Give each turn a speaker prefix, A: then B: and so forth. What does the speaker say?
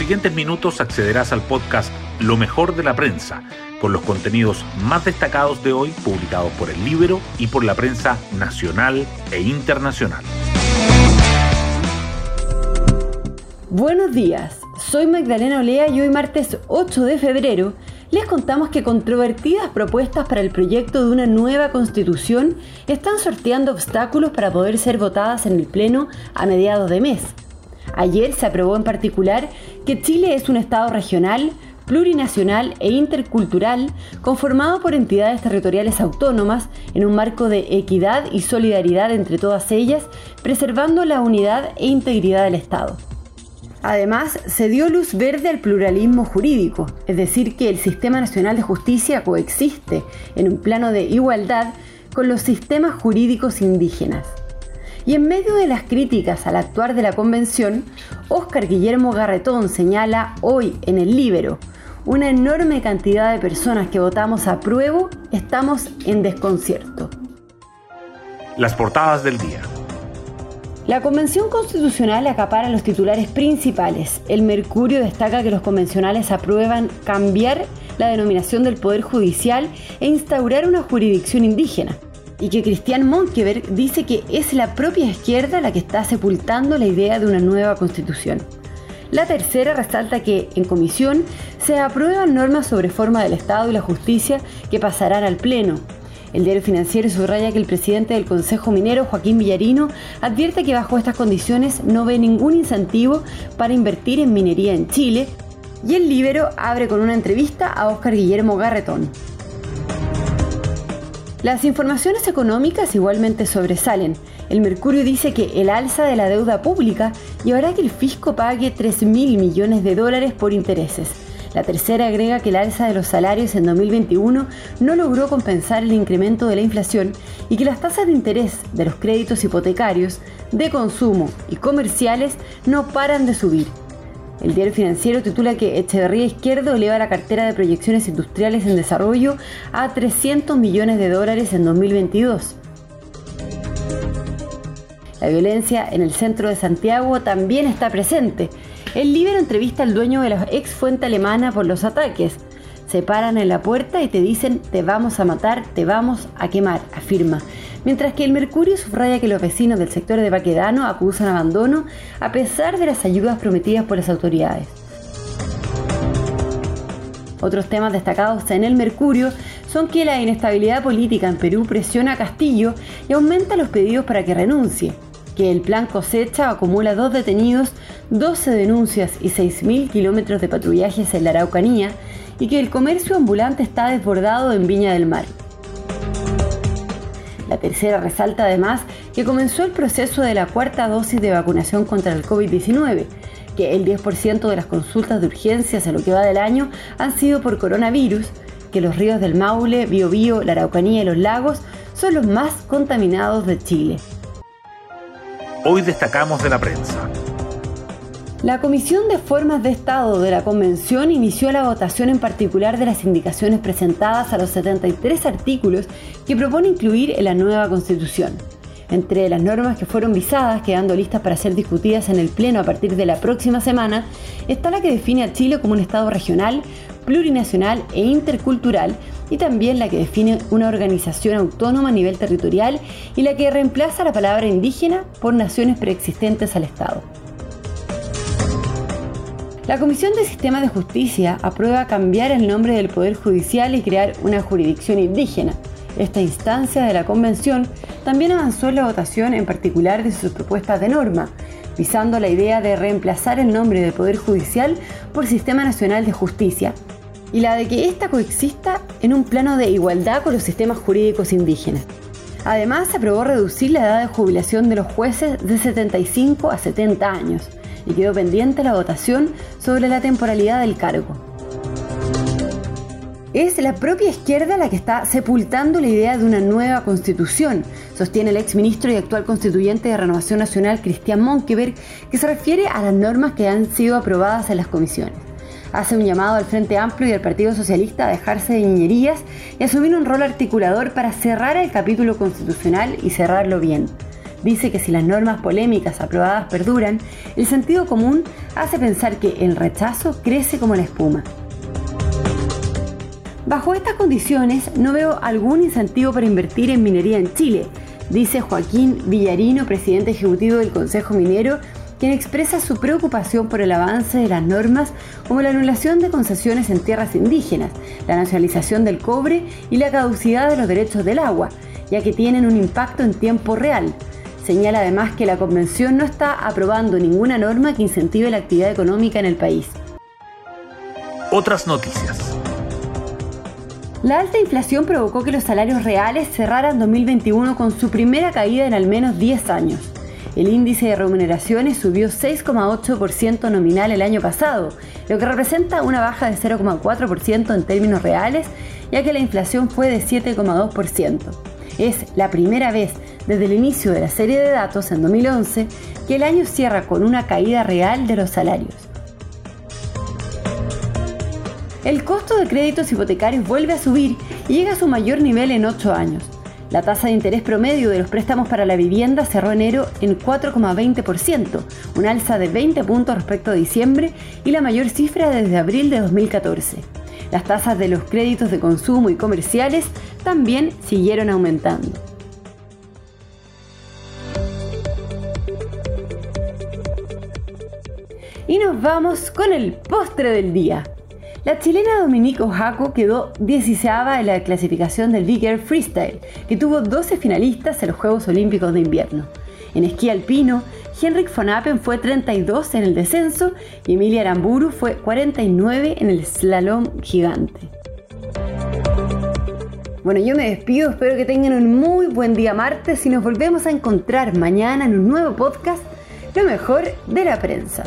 A: siguientes minutos accederás al podcast Lo mejor de la prensa, con los contenidos más destacados de hoy publicados por el libro y por la prensa nacional e internacional.
B: Buenos días, soy Magdalena Olea y hoy martes 8 de febrero les contamos que controvertidas propuestas para el proyecto de una nueva constitución están sorteando obstáculos para poder ser votadas en el Pleno a mediados de mes. Ayer se aprobó en particular que Chile es un Estado regional, plurinacional e intercultural conformado por entidades territoriales autónomas en un marco de equidad y solidaridad entre todas ellas, preservando la unidad e integridad del Estado. Además, se dio luz verde al pluralismo jurídico, es decir, que el Sistema Nacional de Justicia coexiste en un plano de igualdad con los sistemas jurídicos indígenas. Y en medio de las críticas al actuar de la Convención, Óscar Guillermo Garretón señala hoy en el Libero, una enorme cantidad de personas que votamos a prueba estamos en desconcierto.
A: Las portadas del día.
B: La Convención Constitucional acapara los titulares principales. El Mercurio destaca que los convencionales aprueban cambiar la denominación del Poder Judicial e instaurar una jurisdicción indígena. Y que Cristian Monkeberg dice que es la propia izquierda la que está sepultando la idea de una nueva constitución. La tercera resalta que en comisión se aprueban normas sobre forma del Estado y la justicia que pasarán al Pleno, el diario financiero subraya que el presidente del Consejo Minero, Joaquín Villarino, advierte que bajo estas condiciones no ve ningún incentivo para invertir en minería en Chile y el Libero abre con una entrevista a Óscar Guillermo Garretón. Las informaciones económicas igualmente sobresalen. El Mercurio dice que el alza de la deuda pública llevará a que el fisco pague 3 mil millones de dólares por intereses. La tercera agrega que el alza de los salarios en 2021 no logró compensar el incremento de la inflación y que las tasas de interés de los créditos hipotecarios, de consumo y comerciales no paran de subir. El diario financiero titula que Echeverría Izquierdo eleva la cartera de proyecciones industriales en desarrollo a 300 millones de dólares en 2022. La violencia en el centro de Santiago también está presente. El Libero entrevista al dueño de la ex fuente alemana por los ataques. Se paran en la puerta y te dicen te vamos a matar, te vamos a quemar, afirma. Mientras que el Mercurio subraya que los vecinos del sector de Baquedano acusan abandono a pesar de las ayudas prometidas por las autoridades. Otros temas destacados en el Mercurio son que la inestabilidad política en Perú presiona a Castillo y aumenta los pedidos para que renuncie que el plan cosecha acumula dos detenidos, 12 denuncias y 6.000 kilómetros de patrullajes en la Araucanía y que el comercio ambulante está desbordado en Viña del Mar. La tercera resalta además que comenzó el proceso de la cuarta dosis de vacunación contra el COVID-19, que el 10% de las consultas de urgencias en lo que va del año han sido por coronavirus, que los ríos del Maule, Biobío, la Araucanía y los lagos son los más contaminados de Chile.
A: Hoy destacamos de la prensa.
B: La Comisión de Formas de Estado de la Convención inició la votación en particular de las indicaciones presentadas a los 73 artículos que propone incluir en la nueva Constitución. Entre las normas que fueron visadas, quedando listas para ser discutidas en el Pleno a partir de la próxima semana, está la que define a Chile como un Estado regional, plurinacional e intercultural y también la que define una organización autónoma a nivel territorial y la que reemplaza la palabra indígena por naciones preexistentes al Estado. La Comisión de Sistema de Justicia aprueba cambiar el nombre del Poder Judicial y crear una jurisdicción indígena. Esta instancia de la Convención también avanzó en la votación en particular de sus propuestas de norma, visando la idea de reemplazar el nombre del Poder Judicial por Sistema Nacional de Justicia, y la de que ésta coexista en un plano de igualdad con los sistemas jurídicos indígenas. Además, se aprobó reducir la edad de jubilación de los jueces de 75 a 70 años y quedó pendiente la votación sobre la temporalidad del cargo. Es la propia izquierda la que está sepultando la idea de una nueva constitución, sostiene el exministro y actual constituyente de Renovación Nacional, Cristian Monkeberg, que se refiere a las normas que han sido aprobadas en las comisiones hace un llamado al Frente Amplio y al Partido Socialista a dejarse de niñerías y asumir un rol articulador para cerrar el capítulo constitucional y cerrarlo bien. dice que si las normas polémicas aprobadas perduran, el sentido común hace pensar que el rechazo crece como la espuma. Bajo estas condiciones no veo algún incentivo para invertir en minería en Chile, dice Joaquín Villarino, presidente ejecutivo del Consejo Minero, quien expresa su preocupación por el avance de las normas como la anulación de concesiones en tierras indígenas, la nacionalización del cobre y la caducidad de los derechos del agua, ya que tienen un impacto en tiempo real. Señala además que la Convención no está aprobando ninguna norma que incentive la actividad económica en el país.
A: Otras noticias.
B: La alta inflación provocó que los salarios reales cerraran 2021 con su primera caída en al menos 10 años. El índice de remuneraciones subió 6,8% nominal el año pasado, lo que representa una baja de 0,4% en términos reales, ya que la inflación fue de 7,2%. Es la primera vez desde el inicio de la serie de datos en 2011 que el año cierra con una caída real de los salarios. El costo de créditos hipotecarios vuelve a subir y llega a su mayor nivel en 8 años. La tasa de interés promedio de los préstamos para la vivienda cerró enero en 4,20%, un alza de 20 puntos respecto a diciembre y la mayor cifra desde abril de 2014. Las tasas de los créditos de consumo y comerciales también siguieron aumentando. Y nos vamos con el postre del día. La chilena Dominique Ojaco quedó 16 en la clasificación del Big Freestyle, que tuvo 12 finalistas en los Juegos Olímpicos de Invierno. En esquí alpino, Henrik von Appen fue 32 en el descenso y Emilia Aramburu fue 49 en el slalom gigante. Bueno, yo me despido, espero que tengan un muy buen día martes y nos volvemos a encontrar mañana en un nuevo podcast, lo mejor de la prensa.